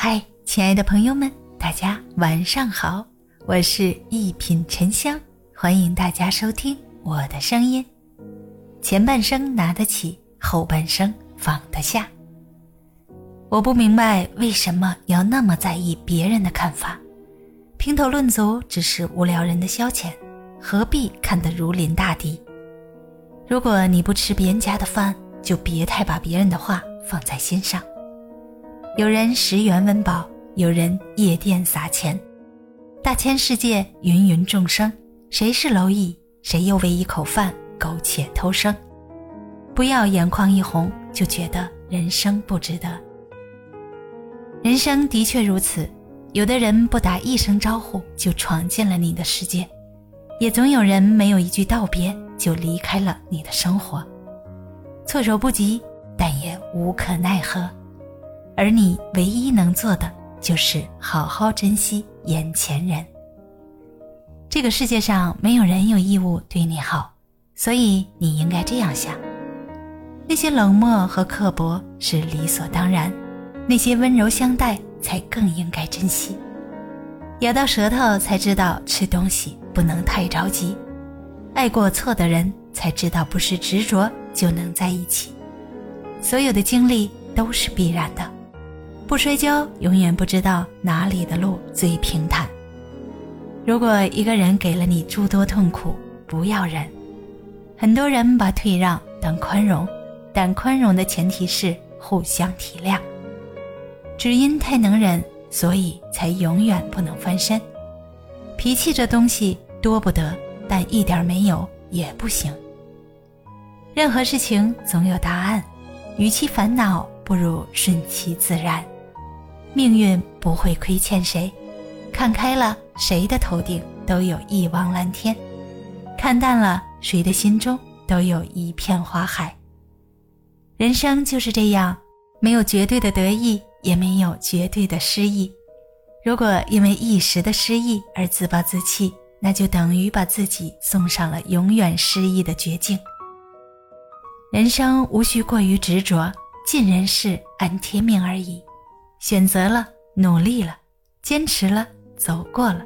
嗨，亲爱的朋友们，大家晚上好，我是一品沉香，欢迎大家收听我的声音。前半生拿得起，后半生放得下。我不明白为什么要那么在意别人的看法，评头论足只是无聊人的消遣，何必看得如临大敌？如果你不吃别人家的饭，就别太把别人的话放在心上。有人十元温饱，有人夜店撒钱，大千世界，芸芸众生，谁是蝼蚁？谁又为一口饭苟且偷生？不要眼眶一红就觉得人生不值得。人生的确如此，有的人不打一声招呼就闯进了你的世界，也总有人没有一句道别就离开了你的生活。措手不及，但也无可奈何。而你唯一能做的，就是好好珍惜眼前人。这个世界上没有人有义务对你好，所以你应该这样想：那些冷漠和刻薄是理所当然，那些温柔相待才更应该珍惜。咬到舌头才知道吃东西不能太着急，爱过错的人才知道不是执着。就能在一起。所有的经历都是必然的，不摔跤永远不知道哪里的路最平坦。如果一个人给了你诸多痛苦，不要忍。很多人把退让当宽容，但宽容的前提是互相体谅。只因太能忍，所以才永远不能翻身。脾气这东西多不得，但一点没有也不行。任何事情总有答案，与其烦恼，不如顺其自然。命运不会亏欠谁，看开了，谁的头顶都有一汪蓝天；看淡了，谁的心中都有一片花海。人生就是这样，没有绝对的得意，也没有绝对的失意。如果因为一时的失意而自暴自弃，那就等于把自己送上了永远失意的绝境。人生无需过于执着，尽人事，安天命而已。选择了，努力了，坚持了，走过了，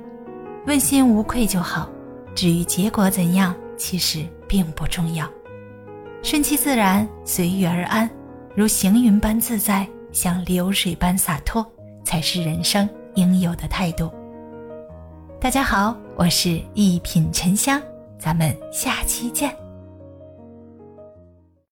问心无愧就好。至于结果怎样，其实并不重要。顺其自然，随遇而安，如行云般自在，像流水般洒脱，才是人生应有的态度。大家好，我是一品沉香，咱们下期见。